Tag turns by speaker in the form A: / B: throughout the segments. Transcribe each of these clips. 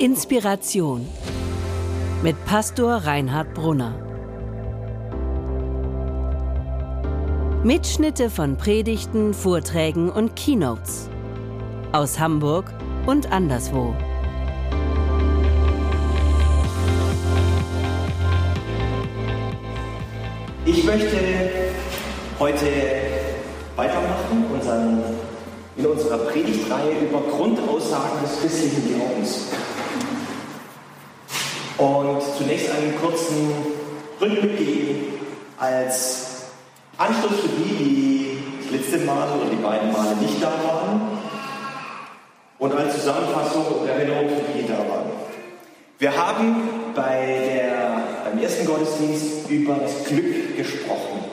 A: Inspiration mit Pastor Reinhard Brunner. Mitschnitte von Predigten, Vorträgen und Keynotes aus Hamburg und anderswo.
B: Ich möchte heute weitermachen unseren, in unserer Predigtreihe über Grundaussagen des christlichen Glaubens. Und zunächst einen kurzen Rückblick geben als Anschluss für die, die das letzte Mal oder die beiden Male nicht da waren und als Zusammenfassung und Erinnerung für die, die da waren. Wir haben bei der, beim ersten Gottesdienst über das Glück gesprochen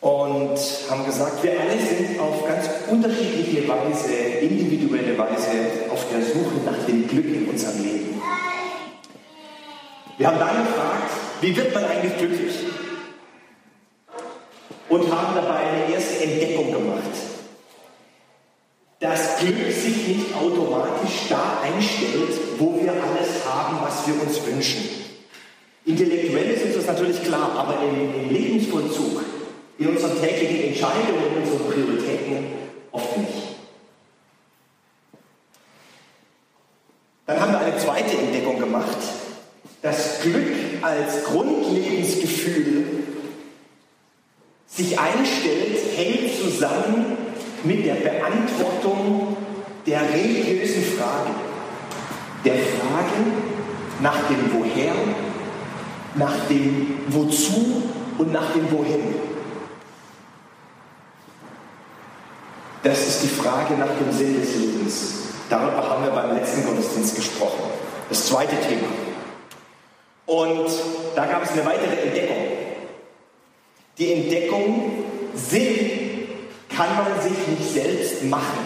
B: und haben gesagt, wir alle sind auf ganz unterschiedliche Weise, individuelle Weise auf der Suche nach dem Glück in unserem Leben. Wir haben dann gefragt, wie wird man eigentlich glücklich? Und haben dabei eine erste Entdeckung gemacht. Dass Glück sich nicht automatisch da einstellt, wo wir alles haben, was wir uns wünschen. Intellektuell ist uns das natürlich klar, aber im, Lebensvollzug, in unseren täglichen Entscheidungen, in unseren Prioritäten oft nicht. Dann haben wir eine zweite Entdeckung gemacht, dass Glück als Grundlebensgefühl sich einstellt, hängt zusammen mit der Beantwortung der religiösen Frage. Der Frage nach dem Woher, nach dem Wozu und nach dem Wohin. Das ist die Frage nach dem Sinn des Lebens. Darüber haben wir beim letzten Gottesdienst gesprochen. Das zweite Thema. Und da gab es eine weitere Entdeckung. Die Entdeckung, Sinn kann man sich nicht selbst machen,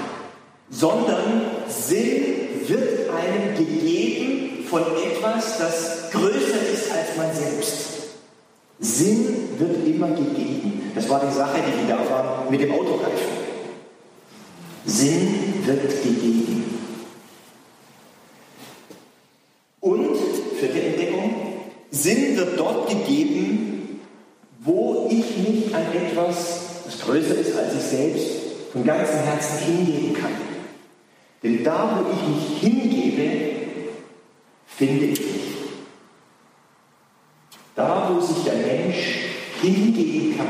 B: sondern Sinn wird einem gegeben von etwas, das größer ist als man selbst. Sinn wird immer gegeben. Das war die Sache, die da war mit dem Autoreifen. Sinn wird gegeben. Und, vierte Entdeckung, Sinn wird dort gegeben, wo ich mich an etwas, das größer ist als ich selbst, von ganzem Herzen hingeben kann. Denn da, wo ich mich hingebe, finde ich mich. Da, wo sich der Mensch hingeben kann,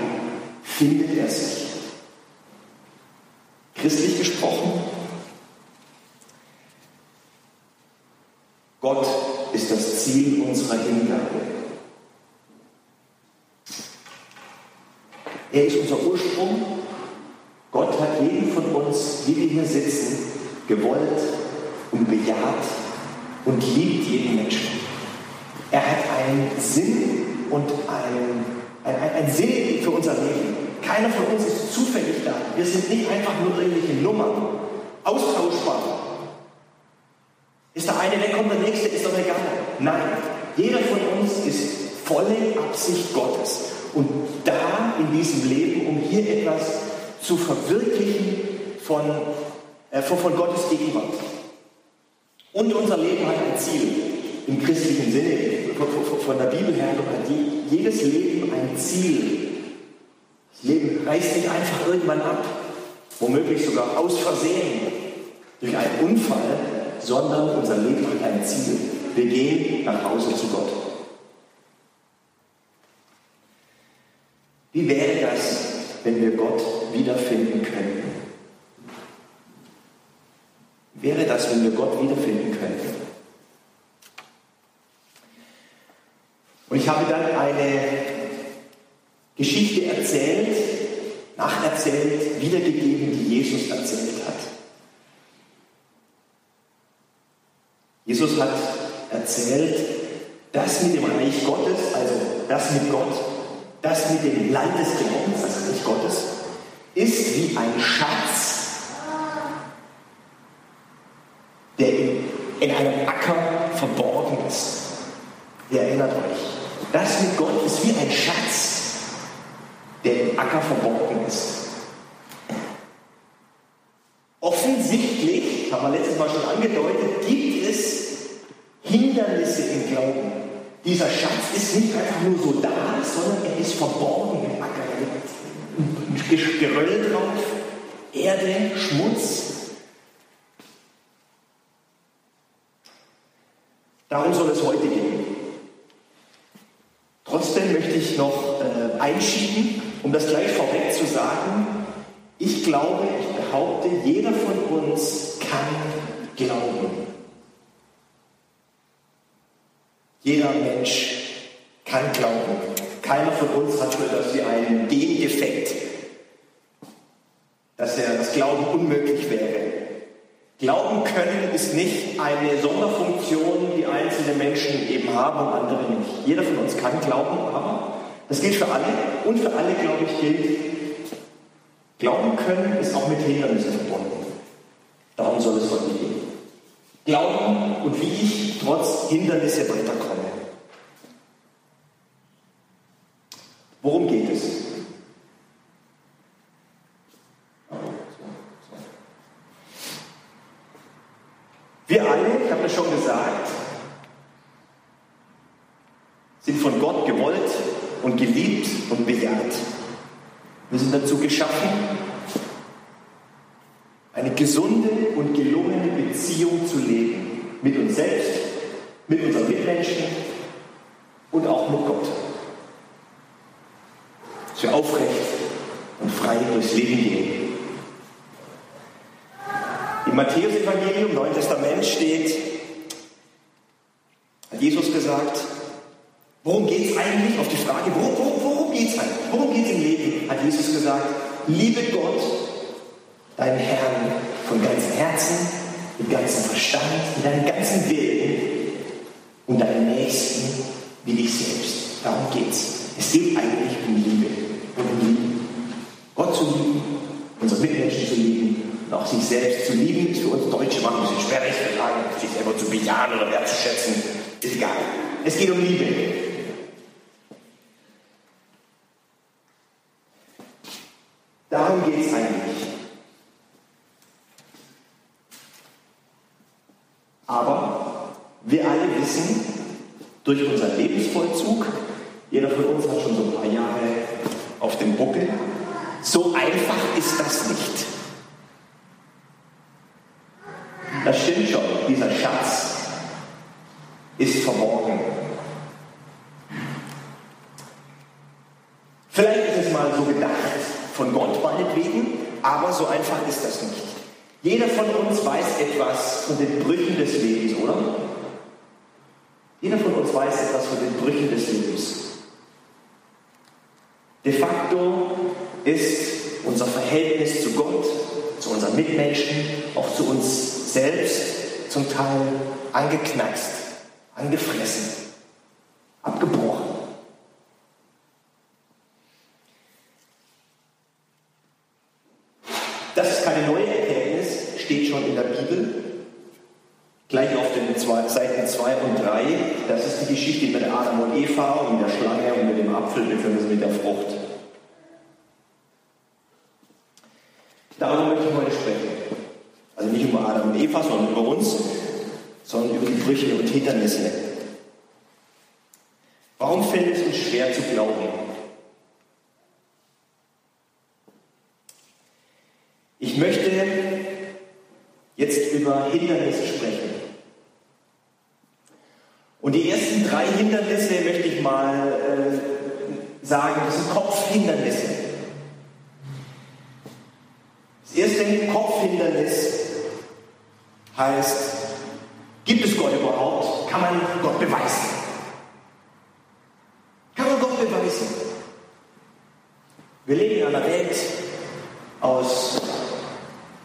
B: findet er sich. Christlich gesprochen, Gott ist das Ziel unserer Hingabe. Er ist unser Ursprung. Gott hat jeden von uns, wie wir hier sitzen, gewollt und bejaht und liebt jeden Menschen. Er hat einen Sinn und einen, einen, einen Sinn für unser Leben. Keiner von uns ist zufällig da. Wir sind nicht einfach nur irgendwelche Nummern, austauschbar. Ist der eine weg, kommt der nächste, ist doch egal. Nein, jeder von uns ist volle Absicht Gottes. Und in diesem Leben, um hier etwas zu verwirklichen von, äh, von, Gottes Gegenwart. Und unser Leben hat ein Ziel im christlichen Sinne, von, von der Bibel her hat jedes Leben ein Ziel. Das Leben reißt nicht einfach irgendwann ab, womöglich sogar aus Versehen durch einen Unfall, sondern unser Leben hat ein Ziel. Wir gehen nach Hause zu Gott. Wie wäre das, wenn wir Gott wiederfinden könnten? Wäre das, wenn wir Gott wiederfinden könnten? Und ich habe dann eine Geschichte erzählt, nacherzählt, wiedergegeben, die Jesus erzählt hat. Jesus hat erzählt, das mit dem Reich Gottes, also das mit Gott, das mit dem Land des Glaubens, das Reich Gottes, ist wie ein Schatz, der in, in einem Acker verborgen ist. Ihr erinnert euch. Das mit Gott ist wie ein Schatz, der im Acker verborgen ist. Offensichtlich, haben wir letztes Mal schon angedeutet, gibt es Hindernisse im Glauben. Dieser Schatz ist nicht einfach nur so da, sondern er ist verborgen im Acker. Geröll drauf, Erde, Schmutz. Darum soll es heute gehen. Trotzdem möchte ich noch äh, einschieben, um das gleich vorweg zu sagen. Ich glaube, ich behaupte, jeder von uns kann glauben. Jeder Mensch kann glauben. Keiner von uns hat so etwas wie einen Gendefekt, dass er das Glauben unmöglich wäre. Glauben können ist nicht eine Sonderfunktion, die einzelne Menschen eben haben und andere nicht. Jeder von uns kann glauben, aber das gilt für alle und für alle, glaube ich, gilt, Glauben können ist auch mit Hindernissen verbunden. Darum soll es heute gehen. Glauben und wie ich trotz Hindernisse weiterkomme. Worum geht es? Wir alle, ich habe es schon gesagt, sind von Gott gewollt und geliebt und bejaht. Wir sind dazu geschaffen, eine gesunde und gelungene Beziehung zu leben. Mit uns selbst, mit unseren Mitmenschen und auch mit Gott. Dass wir aufrecht und frei durchs Leben gehen. Im Matthäus-Evangelium, Neuen Testament steht, hat Jesus gesagt, worum geht es eigentlich? Auf die Frage, worum, worum, worum geht es eigentlich? Worum geht es im Leben? Hat Jesus gesagt, liebe Gott, deinen Herrn von ganzem Herzen, mit ganzem Verstand, mit deinem ganzen Willen und deinen Nächsten wie dich selbst. Darum geht es. Es geht eigentlich um Liebe und um Lieben. Gott zu lieben, unsere Mitmenschen zu lieben und auch sich selbst zu lieben, ist für uns Deutsche manchmal ein bisschen sagen, sich selber zu bejahen oder wertzuschätzen, ist egal. Es geht um Liebe. Darum geht es eigentlich. Aber wir alle wissen, durch unseren Lebensvollzug, jeder von uns hat schon so ein paar Jahre auf dem Buckel, so einfach ist das nicht. Das stimmt schon, dieser Schatz ist verborgen. Vielleicht ist es mal so gedacht, von Gott meinetwegen, aber so einfach ist das nicht. Jeder von uns weiß etwas von den Brüchen des Lebens, oder? Jeder von uns weiß etwas von den Brüchen des Lebens. De facto ist unser Verhältnis zu Gott, zu unseren Mitmenschen, auch zu uns selbst zum Teil angeknackst, angefressen, abgebrochen. Das ist keine neue Erkenntnis, steht schon in der Bibel. Gleich auf den Seiten 2 und 3, das ist die Geschichte mit Adam und Eva und der Schlange und mit dem Apfel bzw. mit der Frucht. Darüber möchte ich heute sprechen. Also nicht über Adam und Eva, sondern über uns, sondern über die Brüche und Hindernisse. Warum fällt es uns schwer zu glauben? Ich möchte jetzt über Hindernisse sprechen. Und die ersten drei Hindernisse möchte ich mal äh, sagen, das sind Kopfhindernisse. Das erste Kopfhindernis heißt, gibt es Gott überhaupt? Kann man Gott beweisen? Kann man Gott beweisen? Wir leben in einer Welt aus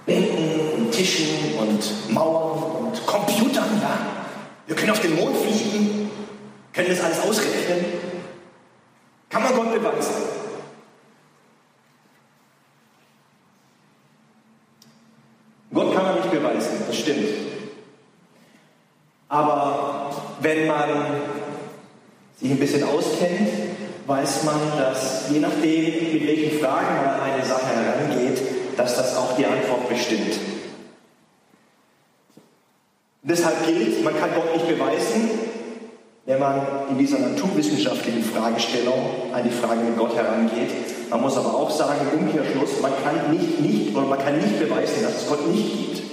B: Bänken und Tischen und Mauern und Computern. Ja? Wir können auf den Mond fliegen, können das alles ausrechnen. Kann man Gott beweisen? Gott kann man nicht beweisen, das stimmt. Aber wenn man sich ein bisschen auskennt, weiß man, dass je nachdem, mit welchen Fragen man an eine Sache herangeht, dass das auch die Antwort bestimmt. deshalb gilt, man kann Gott nicht beweisen, wenn man in dieser naturwissenschaftlichen Fragestellung an die Frage mit Gott herangeht. Man muss aber auch sagen, im Umkehrschluss, man kann nicht, nicht oder man kann nicht beweisen, dass es Gott nicht gibt.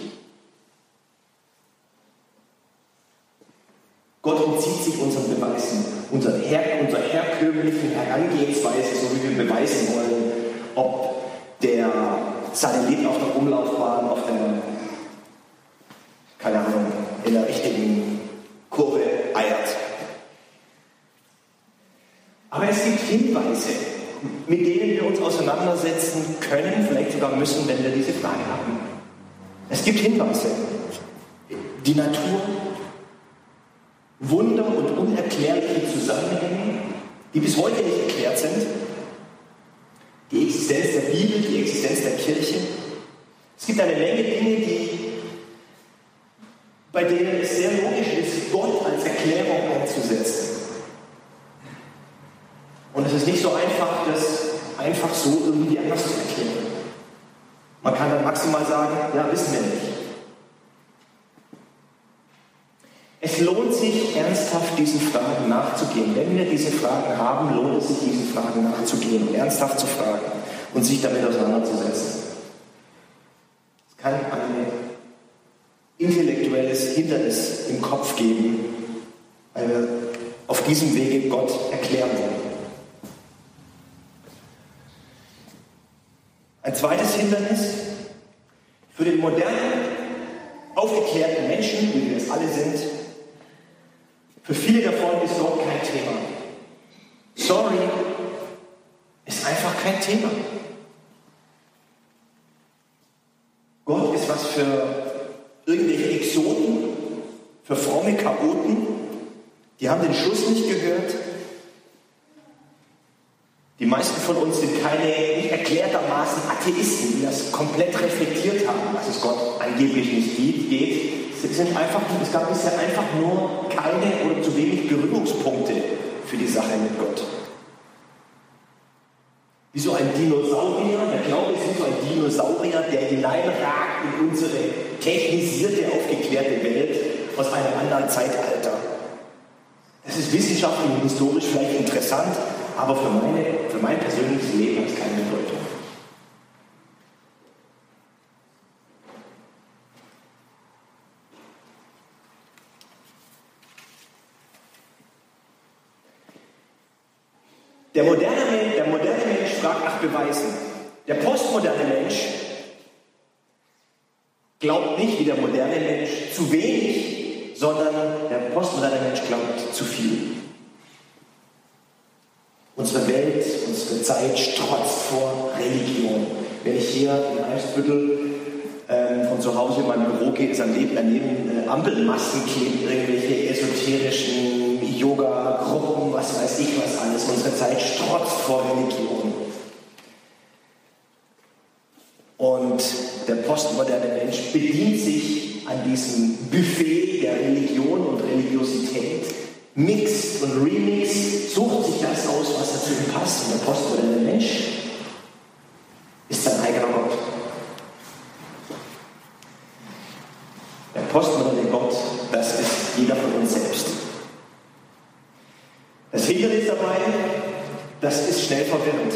B: Gott entzieht sich unseren Beweisen, unserer, her, unserer herkömmlichen Herangehensweise, so wie wir beweisen wollen, ob der Satellit auf der Umlaufbahn, auf der, keine Ahnung, in der richtigen Kurve eiert. Aber es gibt Hinweise, mit denen wir uns auseinandersetzen können, vielleicht sogar müssen, wenn wir diese Frage haben. Es gibt Hinweise. Die Natur Wunder und unerklärliche Zusammenhänge, die bis heute nicht erklärt sind. Die Existenz der Bibel, die Existenz der Kirche. Es gibt eine Menge Dinge, die, bei denen es sehr logisch ist, Gott als Erklärung einzusetzen. Und es ist nicht so einfach, das einfach so irgendwie anders zu erklären. Man kann dann maximal sagen, ja, wissen wir nicht. Es lohnt sich ernsthaft diesen Fragen nachzugehen. Wenn wir diese Fragen haben, lohnt es sich diesen Fragen nachzugehen ernsthaft zu fragen und sich damit auseinanderzusetzen. Es kann ein intellektuelles Hindernis im Kopf geben, weil wir auf diesem Wege Gott erklären wollen. Ein zweites Hindernis für den modernen, aufgeklärten Menschen, wie wir es alle sind, für viele davon ist Gott kein Thema. Sorry, ist einfach kein Thema. Gott ist was für irgendwelche Exoten, für fromme Chaoten, die haben den Schluss nicht gehört. Meisten von uns sind keine nicht erklärtermaßen Atheisten, die das komplett reflektiert haben, dass es Gott angeblich nicht geht. Es, sind einfach, es gab bisher einfach nur keine oder zu wenig Berührungspunkte für die Sache mit Gott. Wie so ein Dinosaurier, der Glaube ist wie so ein Dinosaurier, der hineinragt in unsere technisierte, aufgeklärte Welt aus einem anderen Zeitalter. Das ist wissenschaftlich und historisch vielleicht interessant, aber für, meine, für mein persönliches Leben hat es keine Bedeutung. Der moderne, der moderne Mensch fragt nach Beweisen. Der postmoderne Mensch glaubt nicht wie der moderne Mensch zu wenig, sondern der postmoderne Mensch glaubt zu viel. Unsere Welt, unsere Zeit strotzt vor Religion. Wenn ich hier in Eimsbüttel ähm, von zu Hause in mein Büro gehe, ist daneben, daneben äh, Ampelmasten kleben, irgendwelche esoterischen Yoga-Gruppen, was weiß ich was alles. Unsere Zeit strotzt vor Religion. Und der postmoderne Mensch bedient sich an diesem Buffet der Religion und Religiosität, mixt und remixt, sucht sich das aus, was dazu passt. Und der postmoderne Mensch ist sein eigener Gott. Der postmoderne Gott, das ist jeder von uns selbst. Das Hindernis dabei, das ist schnell verwirrend.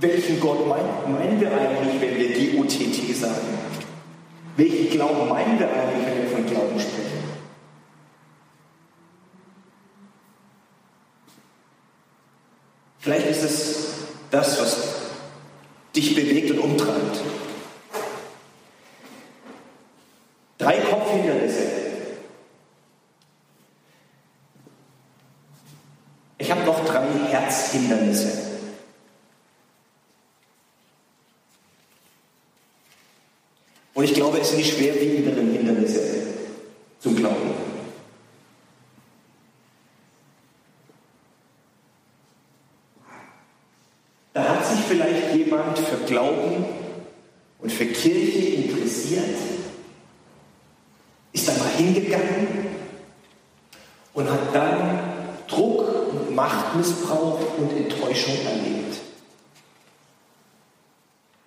B: Welchen Gott meinen wir eigentlich, wenn wir G-O-T-T sagen? Welchen Glauben meinen wir eigentlich, wenn wir von Glauben sprechen? Vielleicht ist es das, was dich bewegt und umtreibt. Drei Kopfhindernisse, Ich habe noch drei Herzhindernisse. Und ich glaube, es sind die schwerwiegenderen Hindernisse zum Glauben. Da hat sich vielleicht jemand für Glauben und für Kirche interessiert, ist da mal hingegangen und hat dann Druck Machtmissbrauch und Enttäuschung erlebt.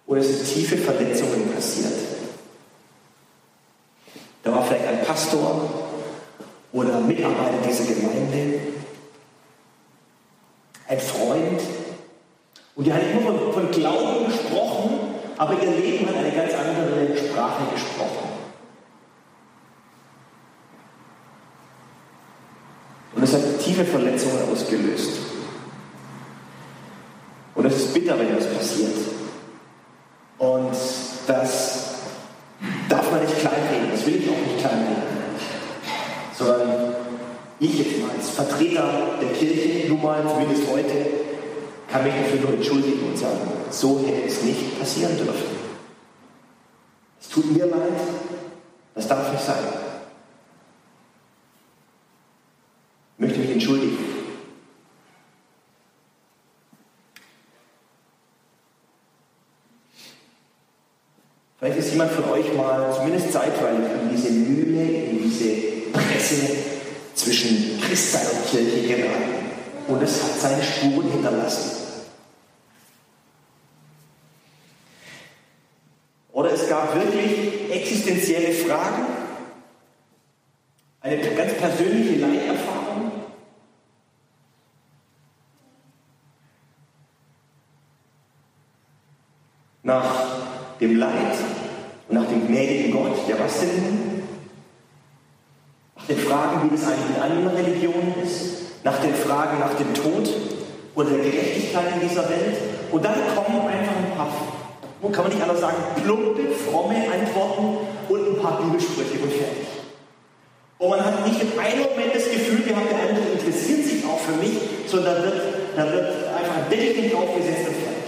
B: Oder es sind tiefe Verletzungen passiert. Da war vielleicht ein Pastor oder Mitarbeiter dieser Gemeinde, ein Freund. Und die hat immer von, von Glauben gesprochen, aber ihr Leben hat eine ganz andere Sprache gesprochen. Und es hat tiefe Verletzungen ausgelöst. Und es ist bitter, wenn das passiert. Und das darf man nicht kleinreden, das will ich auch nicht kleinreden. Sondern ich jetzt mal als Vertreter der Kirche, mal, zumindest heute, kann mich dafür nur entschuldigen und sagen, so hätte es nicht passieren dürfen. Es tut mir leid, das darf nicht sein. Ich möchte mich entschuldigen. Vielleicht ist jemand von euch mal zumindest zeitweilig in diese Mühle, in diese Presse zwischen Christsein und Kirche geraten. Und es hat seine Spuren hinterlassen. Oder es gab wirklich existenzielle Fragen, eine ganz persönliche Leiterfahrung. Nach dem Leid und nach dem gnädigen Gott, ja was denn? Nach den Fragen, wie das eigentlich in anderen Religionen ist, nach den Fragen nach dem Tod oder der Gerechtigkeit in dieser Welt. Und dann kommen einfach ein paar, kann man nicht anders sagen, plumpe, fromme Antworten und ein paar Bibelsprüche und fertig. Und man hat nicht in einem Moment das Gefühl gehabt, der andere interessiert sich auch für mich, sondern da wird, da wird einfach ein Deckel draufgesetzt und fertig.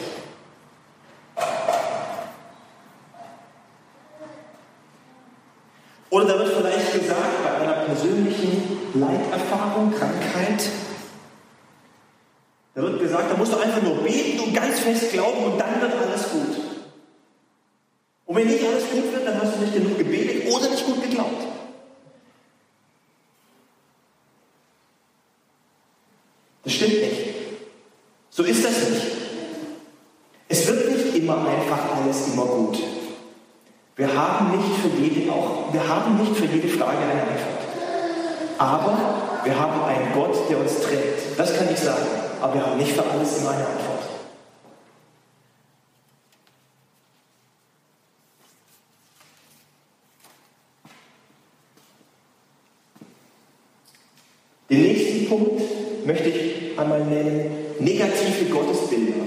B: Oder da wird vielleicht gesagt, bei einer persönlichen Leiterfahrung, Krankheit, da wird gesagt, da musst du einfach nur beten und ganz fest glauben und dann wird alles gut. Und wenn nicht alles gut wird, dann hast du nicht genug gebetet oder nicht gut geglaubt. Das stimmt nicht. So ist das nicht. Es wird nicht immer einfach alles immer gut. Wir haben nicht für jede, auch, wir haben nicht für jede Frage eine Antwort. Aber wir haben einen Gott, der uns trägt. Das kann ich sagen. Aber wir haben nicht für alles immer eine Antwort. Den nächsten Punkt möchte ich einmal nennen, negative Gottesbilder.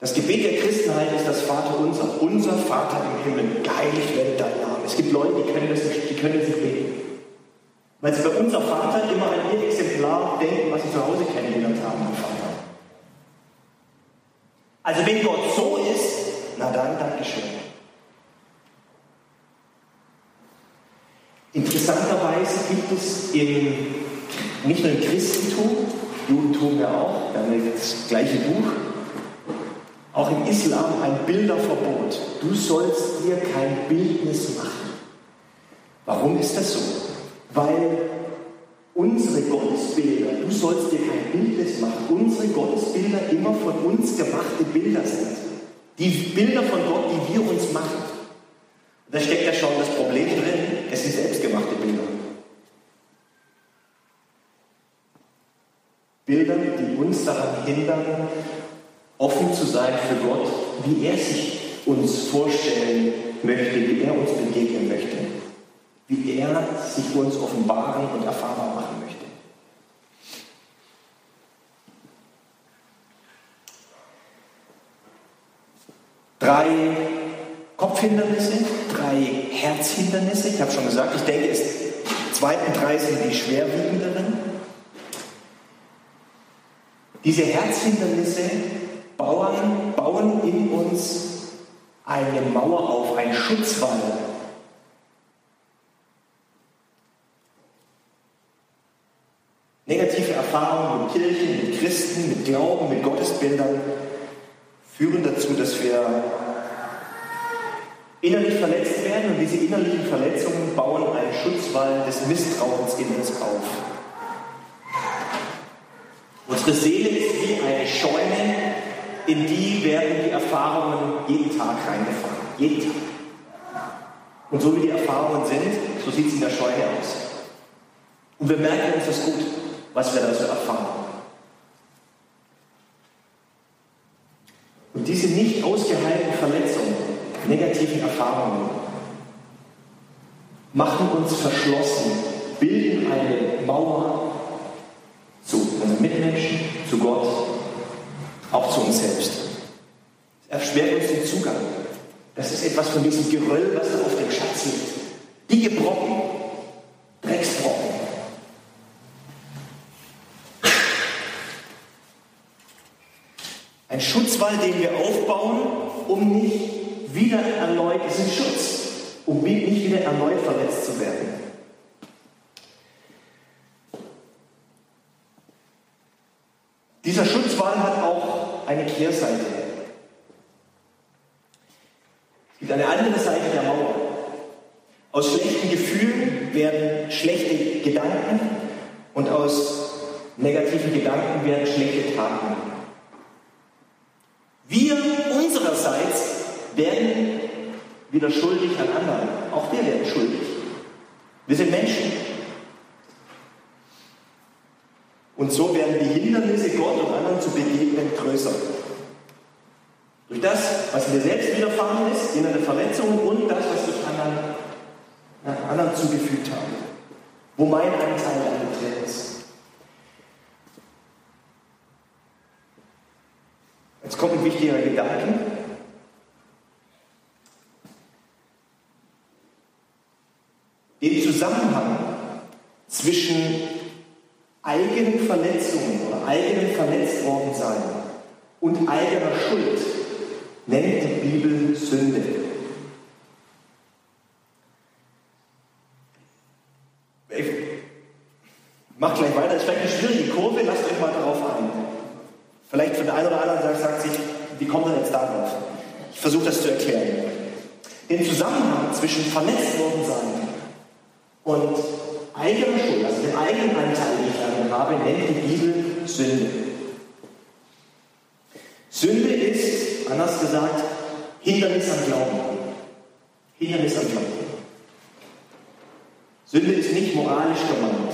B: Das Gebet der Christenheit ist das Vater unser, unser Vater im Himmel, geheiligt werde dein Name. Es gibt Leute, die können das nicht, die können das nicht beten. Weil sie bei unser Vater immer an ihr Exemplar denken, was sie zu Hause kennengelernt haben, mein Vater. Also wenn Gott so ist, na dann, Dankeschön. Interessanterweise gibt es im, nicht nur im Christentum, Judentum ja auch, wir haben das gleiche Buch, auch im Islam ein Bilderverbot. Du sollst dir kein Bildnis machen. Warum ist das so? Weil unsere Gottesbilder, du sollst dir kein Bildnis machen, unsere Gottesbilder immer von uns gemachte Bilder sind. Die Bilder von Gott, die wir uns machen. Und da steckt ja schon das Problem drin, es sind selbstgemachte Bilder. Bilder, die uns daran hindern, offen zu sein für Gott, wie er sich uns vorstellen möchte, wie er uns begegnen möchte, wie er sich uns offenbaren und erfahrbar machen möchte. Drei Kopfhindernisse, drei Herzhindernisse. Ich habe schon gesagt, ich denke, es zweiten drei sind die schwerwiegenderen. Diese Herzhindernisse bauen, bauen in uns eine Mauer auf, einen Schutzwall. Negative Erfahrungen mit Kirchen, mit Glauben, mit Gottesbildern führen dazu, dass wir innerlich verletzt werden und diese innerlichen Verletzungen bauen einen Schutzwall des Misstrauens in uns auf. Unsere Seele ist wie eine Scheune, in die werden die Erfahrungen jeden Tag reingefahren. Jeden Tag. Und so wie die Erfahrungen sind, so sieht es in der Scheune aus. Und wir merken uns das gut, was wir da so erfahren. Und diese nicht ausgeheilten Verletzungen, negativen Erfahrungen, machen uns verschlossen, bilden eine Mauer zu unseren Mitmenschen, zu Gott, auch zu uns selbst. Es erschwert uns den Zugang. Das ist etwas von diesem Geröll, was da auf dem Schatz liegt. Dicke Brocken, Drecksbrocken. Ein Schutzwall, den wir aufbauen, um nicht wieder erneut, es ist Schutz, um nicht wieder erneut verletzt zu werden. Dieser Schutzwall hat auch eine Kehrseite. Es gibt eine andere Seite der Mauer. Aus schlechten Gefühlen werden schlechte Gedanken und aus negativen Gedanken werden schlechte Taten. Wir unsererseits werden wieder schuldig an anderen. Auch wir werden schuldig. Wir sind Menschen. Und so werden die Hindernisse, Gott und anderen zu begegnen, größer. Durch das, was mir selbst widerfahren ist, innere Verletzungen und das, was ich anderen, ja, anderen zugefügt habe. Wo mein Anteil angetreten ist. Jetzt kommt ein wichtiger Gedanke. Den Zusammenhang zwischen eigenen Verletzungen oder eigenen verletzt worden sein und eigener Schuld nennt die Bibel Sünde. Ich mach gleich weiter, das ist vielleicht eine schwierige Kurve, lasst euch mal darauf ein. Vielleicht von der einen oder anderen sagt, sagt sich, wie kommt man jetzt darauf? Ich versuche das zu erklären. Den Zusammenhang zwischen verletzt worden sein und eigene Schuld, also den eigenen Anteil, den ich darin habe, nennt die Bibel Sünde. Sünde ist, anders gesagt, Hindernis am Glauben. Hindernis am Glauben. Sünde ist nicht moralisch gemeint.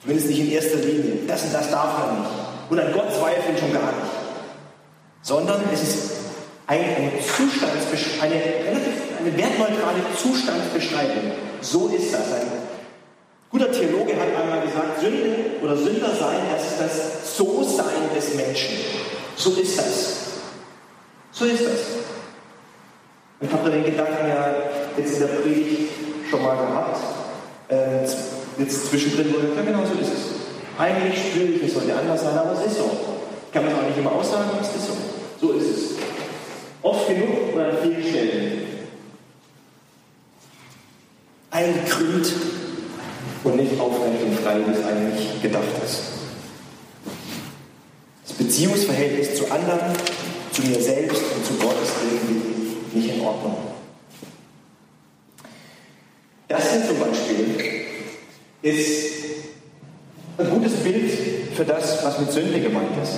B: Zumindest nicht in erster Linie. Das und das darf man nicht. Und an Gott zweifeln schon gar nicht. Sondern es ist eine, eine, eine, eine wertneutrale Zustandsbeschreibung. So ist das. Ein guter Theologe hat einmal gesagt, Sünde oder Sünder sein, das ist das So-Sein des Menschen. So ist das. So ist das. Ich habe den Gedanken ja jetzt in der Predigt schon mal gehabt. Äh, jetzt zwischendrin wurde ja genau so ist es. Eigentlich spüre ich, es sollte anders sein, aber es ist so. Kann man auch nicht immer aussagen, aber es ist so. So ist es. Oft genug oder an vielen Stellen. Eingekrümmt und nicht aufrecht und frei, wie es eigentlich gedacht ist. Das Beziehungsverhältnis zu anderen, zu mir selbst und zu Gott ist irgendwie nicht in Ordnung. Das hier zum Beispiel ist ein gutes Bild für das, was mit Sünde gemeint ist.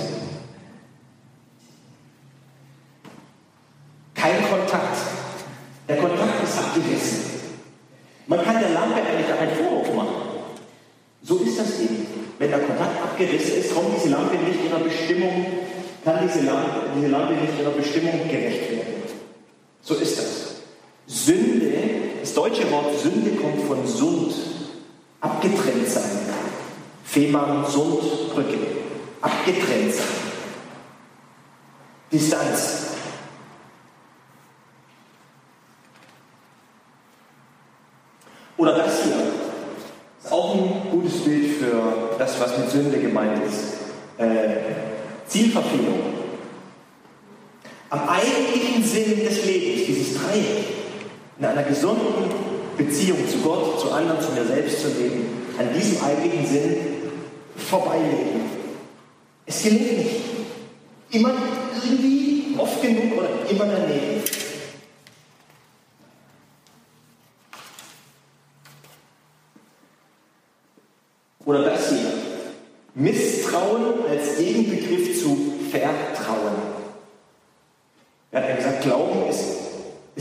B: Kein Kontakt. Der Kontakt ist abgerissen. Man kann der Lampe eigentlich einen Vorwurf machen. So ist das eben. Wenn der Kontakt abgerissen ist, kommt diese Lampe nicht ihrer Bestimmung, kann diese Lampe, diese Lampe nicht ihrer Bestimmung gerecht werden. So ist das. Sünde, das deutsche Wort Sünde kommt von Sund, abgetrennt sein. Fehmarn, Sund, Brücke. Abgetrennt sein. Distanz. Oder das hier. Ist auch ein gutes Bild für das, was mit Sünde gemeint ist. Äh, Zielverfehlung. Am eigentlichen Sinn des Lebens, dieses Dreieck, in einer gesunden Beziehung zu Gott, zu anderen, zu mir selbst zu leben, an diesem eigentlichen Sinn vorbeileben. Es gelingt nicht. Immer irgendwie, oft genug oder immer daneben. Oder das hier. Misstrauen als Gegenbegriff zu Vertrauen. Er hat gesagt, Glauben ist,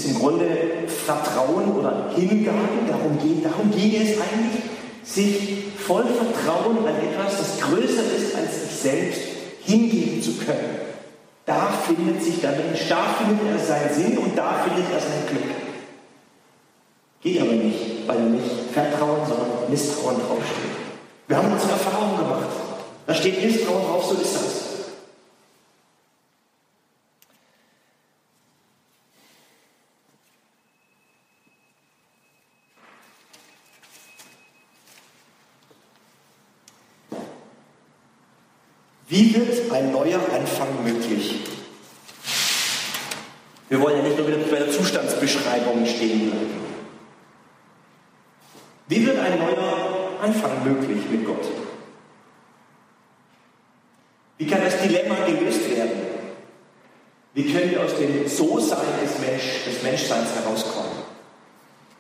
B: ist im Grunde Vertrauen oder Hingabe. Darum, geht, darum ging es eigentlich, sich voll Vertrauen an etwas, das größer ist als sich selbst, hingeben zu können. Da findet sich der Mensch, da findet er seinen Sinn und da findet er sein Glück. Geht aber nicht, weil nicht Vertrauen, sondern Misstrauen draufsteht. Wir haben unsere Erfahrungen gemacht. Da steht Misstrauen drauf, so ist das. Wie wird ein neuer Anfang möglich? Wir wollen ja nicht nur wieder bei der Zustandsbeschreibung stehen bleiben. Wie wird ein neuer Anfang möglich mit Gott? Wie kann das Dilemma gelöst werden? Wie können wir aus dem So-Sein des, Mensch, des Menschseins herauskommen?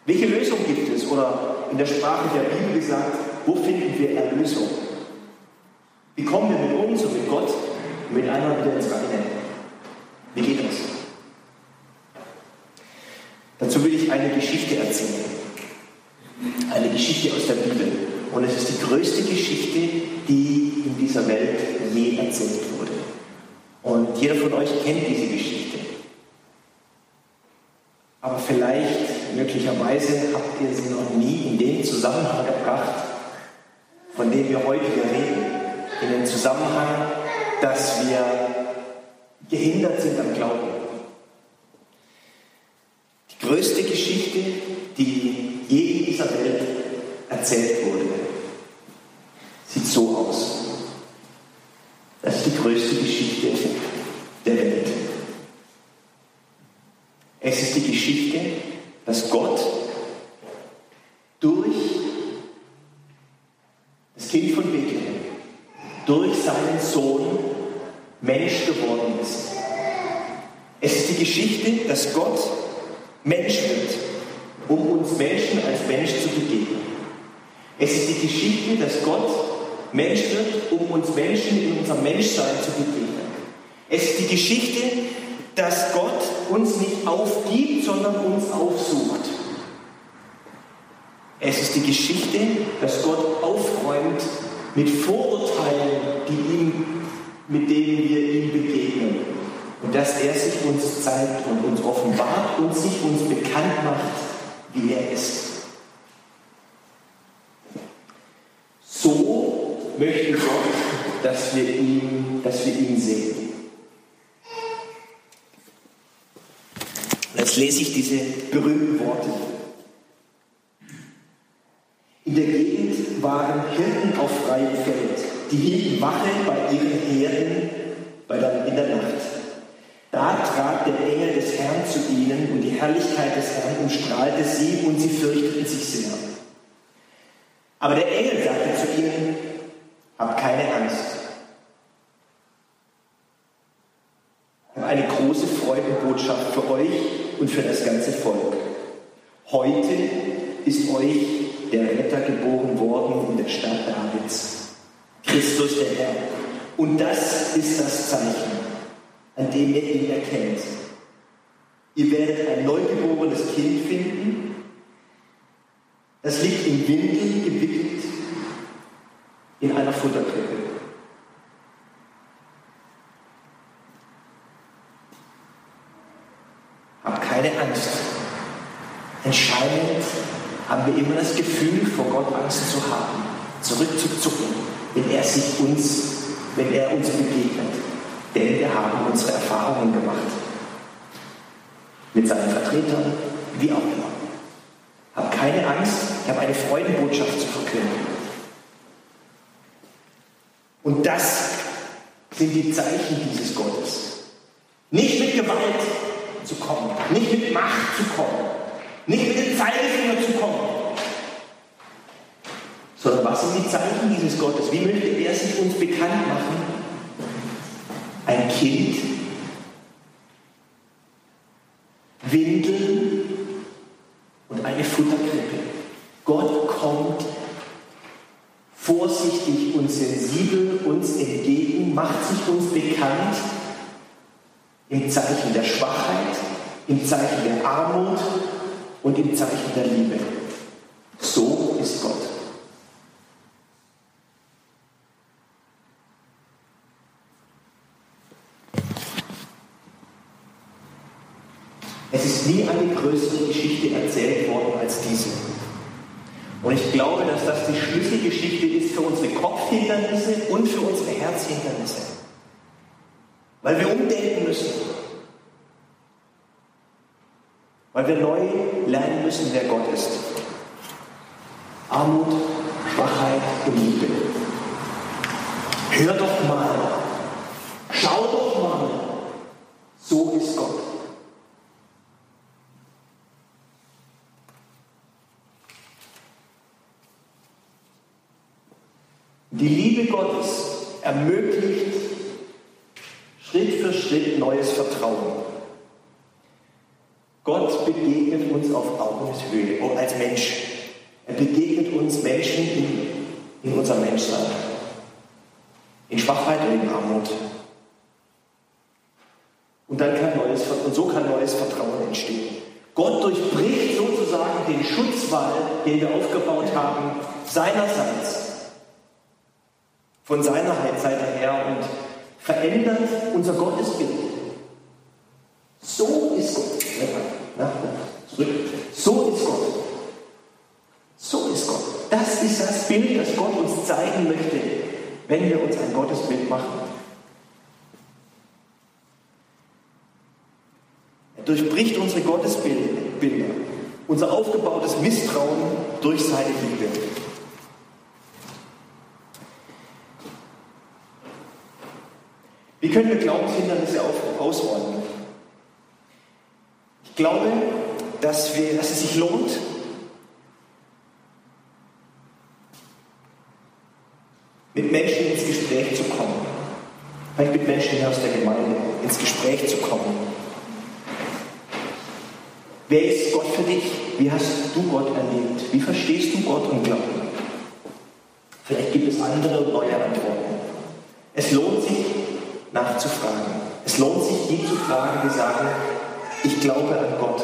B: Welche Lösung gibt es? Oder in der Sprache der Bibel gesagt, wo finden wir Erlösung? Wie kommen wir mit uns und mit Gott mit einmal wieder ins Reine? Wie geht das? Dazu will ich eine Geschichte erzählen. Eine Geschichte aus der Bibel. Und es ist die größte Geschichte, die in dieser Welt je erzählt wurde. Und jeder von euch kennt diese Geschichte. Aber vielleicht, möglicherweise, habt ihr sie noch nie in den Zusammenhang gebracht, von dem wir heute hier reden in den Zusammenhang, dass wir gehindert sind am Glauben. Die größte Geschichte, die je in dieser Welt erzählt wurde, sieht so aus. Das ist die größte Geschichte der Welt. Es ist die Geschichte, dass Gott durch das Kind von Bethlehem durch seinen Sohn Mensch geworden ist. Es ist die Geschichte, dass Gott Mensch wird, um uns Menschen als Mensch zu begegnen. Es ist die Geschichte, dass Gott Mensch wird, um uns Menschen in unserem Menschsein zu begegnen. Es ist die Geschichte, dass Gott uns nicht aufgibt, sondern uns aufsucht. Es ist die Geschichte, dass Gott aufräumt mit Vorurteilen, die ihm, mit denen wir ihm begegnen. Und dass er sich uns zeigt und uns offenbart und sich uns bekannt macht, wie er ist. So möchte Gott, dass wir ihn, dass wir ihn sehen. jetzt lese ich diese berühmten Worte in der Gegend waren Hirten auf freiem Feld. Die hielten Wache bei ihren Herden bei der, in der Nacht. Da trat der Engel des Herrn zu ihnen und die Herrlichkeit des Herrn umstrahlte sie und sie fürchteten sich sehr. Aber der Engel sagte zu ihnen, habt keine Angst. Ich habe eine große Freudenbotschaft für euch und für das ganze Volk. Heute ist euch der Retter geboren worden in der Stadt Davids. Christus der Herr. Und das ist das Zeichen, an dem ihr ihn erkennt. Ihr werdet ein neugeborenes Kind finden. Das liegt in Windeln gewickelt in einer Futterkrippe. Hab keine Angst. Entscheidend haben wir immer das Gefühl, vor Gott Angst zu haben, zurückzuzucken, wenn er sich uns, wenn er uns begegnet. Denn wir haben unsere Erfahrungen gemacht. Mit seinen Vertretern, wie auch immer. Hab keine Angst, ich habe eine Freudenbotschaft zu verkünden. Und das sind die Zeichen dieses Gottes. Nicht mit Gewalt zu kommen, nicht mit Macht zu kommen, nicht mit dem Zeigefinger zu kommen. Was sind die Zeichen dieses Gottes? Wie möchte er sich uns bekannt machen? Ein Kind, Windeln und eine Futterkrippe. Gott kommt vorsichtig und sensibel uns entgegen, macht sich uns bekannt im Zeichen der Schwachheit, im Zeichen der Armut und im Zeichen der Liebe. So ist Gott. Es ist nie eine größere Geschichte erzählt worden als diese. Und ich glaube, dass das die Schlüsselgeschichte ist für unsere Kopfhindernisse und für unsere Herzhindernisse. Weil wir umdenken müssen. Weil wir neu lernen müssen, wer Gott ist. Armut, Schwachheit und Liebe. Hör doch mal. Schau doch mal. So ist Gott. Die Liebe Gottes ermöglicht Schritt für Schritt neues Vertrauen. Gott begegnet uns auf Augenhöhe, auch als Mensch. Er begegnet uns Menschen in, in unserem Menschsein, in Schwachheit und in Armut. Und dann kann neues, und so kann neues Vertrauen entstehen. Gott durchbricht sozusagen den Schutzwall, den wir aufgebaut haben, seinerseits von seiner Seite her und verändert unser Gottesbild. So ist Gott. So ist Gott. So ist Gott. Das ist das Bild, das Gott uns zeigen möchte, wenn wir uns ein Gottesbild machen. Er durchbricht unsere Gottesbilder, unser aufgebautes Misstrauen durch seine Liebe. Können wir Glaubenshindernisse ausräumen? Ich glaube, dass, wir, dass es sich lohnt, mit Menschen ins Gespräch zu kommen. Vielleicht mit Menschen aus der Gemeinde ins Gespräch zu kommen. Wer ist Gott für dich? Wie hast du Gott erlebt? Wie verstehst du Gott und Glauben? Vielleicht gibt es andere und neue Antworten. Es lohnt sich, nachzufragen. Es lohnt sich, die zu fragen, die sagen, ich glaube an Gott.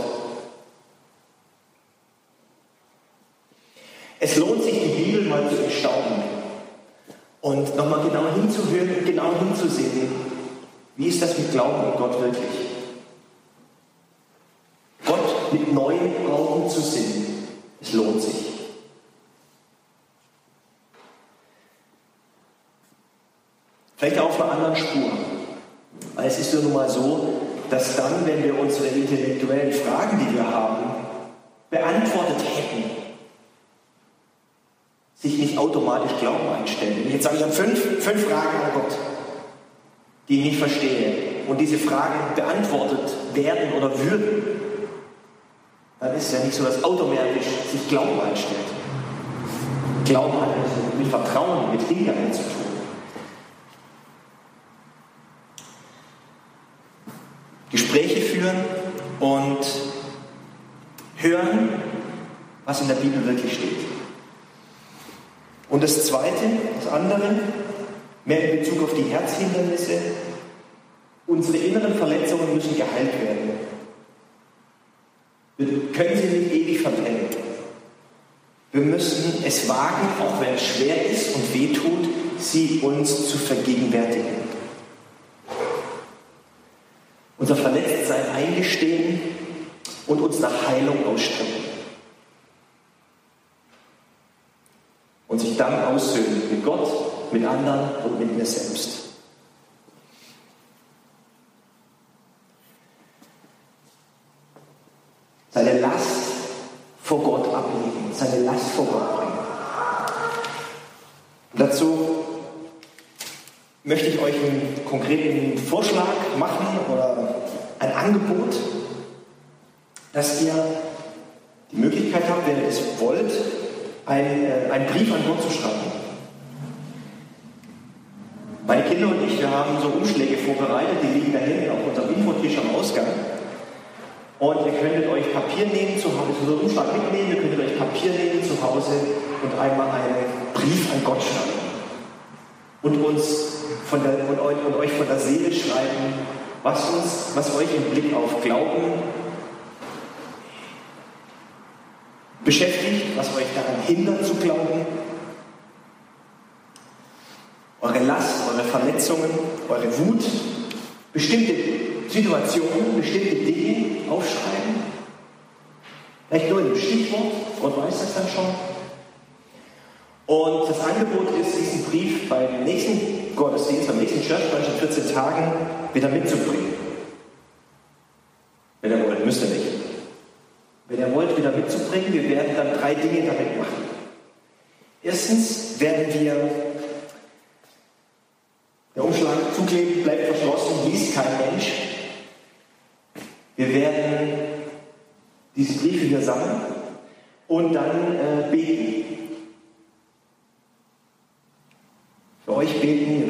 B: Es lohnt sich, die Bibel mal zu erstaunen und nochmal genau hinzuhören und genau hinzusehen, wie ist das mit Glauben an Gott wirklich? Gott mit neuen Augen zu sehen, es lohnt sich. Vielleicht auf einer anderen Spur. Weil es ist ja nun mal so, dass dann, wenn wir unsere intellektuellen Fragen, die wir haben, beantwortet hätten, sich nicht automatisch Glauben einstellen. Jetzt sage ich, ich fünf, fünf Fragen an Gott, die ich nicht verstehe. Und diese Fragen beantwortet werden oder würden, dann ist es ja nicht so, dass automatisch sich Glauben einstellt. Glauben hat mit Vertrauen, mit Hingabe zu tun. Gespräche führen und hören, was in der Bibel wirklich steht. Und das Zweite, das andere, mehr in Bezug auf die Herzhindernisse, unsere inneren Verletzungen müssen geheilt werden. Wir können sie nicht ewig verbrennen. Wir müssen es wagen, auch wenn es schwer ist und wehtut, sie uns zu vergegenwärtigen unser Verletztsein eingestehen und uns nach Heilung ausstrecken. Und sich dann aussöhnen mit Gott, mit anderen und mit mir selbst. Seine Last vor Gott ablegen, seine Last vor Gott bringen. Dazu möchte ich euch einen konkreten Vorschlag machen oder ein Angebot, dass ihr die Möglichkeit habt, wenn ihr es wollt, einen, äh, einen Brief an Gott zu schreiben. Meine Kinder und ich, wir haben so Umschläge vorbereitet, die liegen da hinten auf unserem Infotisch am Ausgang. Und ihr könntet euch Papier nehmen zu Hause, so einen Umschlag mitnehmen, ihr könntet euch Papier nehmen zu Hause und einmal einen Brief an Gott schreiben und uns von der, und, euch, und euch von der Seele schreiben, was uns, was euch im Blick auf Glauben beschäftigt, was euch daran hindert zu glauben. Eure Last, eure Verletzungen, eure Wut, bestimmte Situationen, bestimmte Dinge aufschreiben. Vielleicht nur in einem Stichwort, Gott weiß das dann schon. Und das Angebot ist, diesen Brief beim nächsten Gottesdienst, beim nächsten Church in 14 Tagen wieder mitzubringen. Wenn ihr wollt, müsst ihr nicht. Wenn ihr wollt, wieder mitzubringen, wir werden dann drei Dinge damit machen. Erstens werden wir der Umschlag zukleben, bleibt verschlossen, liest kein Mensch. Wir werden diese Briefe hier sammeln und dann äh, beten. Für euch beten,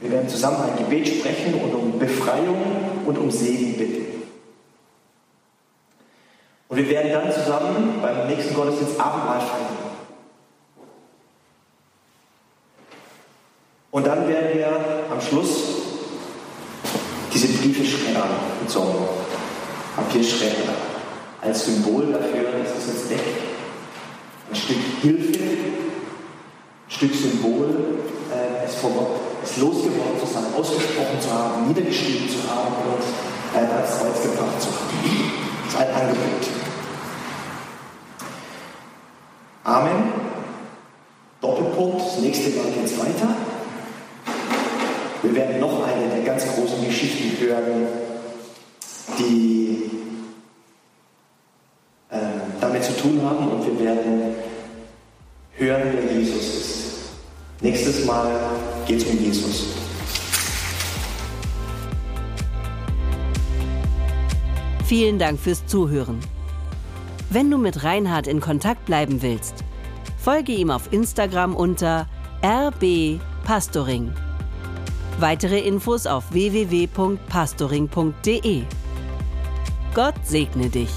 B: wir werden, zusammen ein Gebet sprechen und um Befreiung und um Segen bitten. Und wir werden dann zusammen beim nächsten Gottesdienst Abendmahl feiern. Und dann werden wir am Schluss diese Briefe schreddern mit so einem Papierschredder als Symbol dafür, dass es uns deckt. Ein Stück Hilfe, ein Stück Symbol, äh, es vor es losgeworden zu sein, ausgesprochen zu haben, niedergeschrieben zu haben und äh, als Kreuz gebracht zu haben. Das ist ein Angebot. Amen. Doppelpunkt. Das nächste Mal geht es weiter. Wir werden noch eine der ganz großen Geschichten hören, die äh, damit zu tun haben und wir werden hören, wer Jesus ist. Nächstes Mal geht es um Jesus.
A: Vielen Dank fürs Zuhören. Wenn du mit Reinhard in Kontakt bleiben willst, folge ihm auf Instagram unter rbpastoring. Weitere Infos auf www.pastoring.de. Gott segne dich.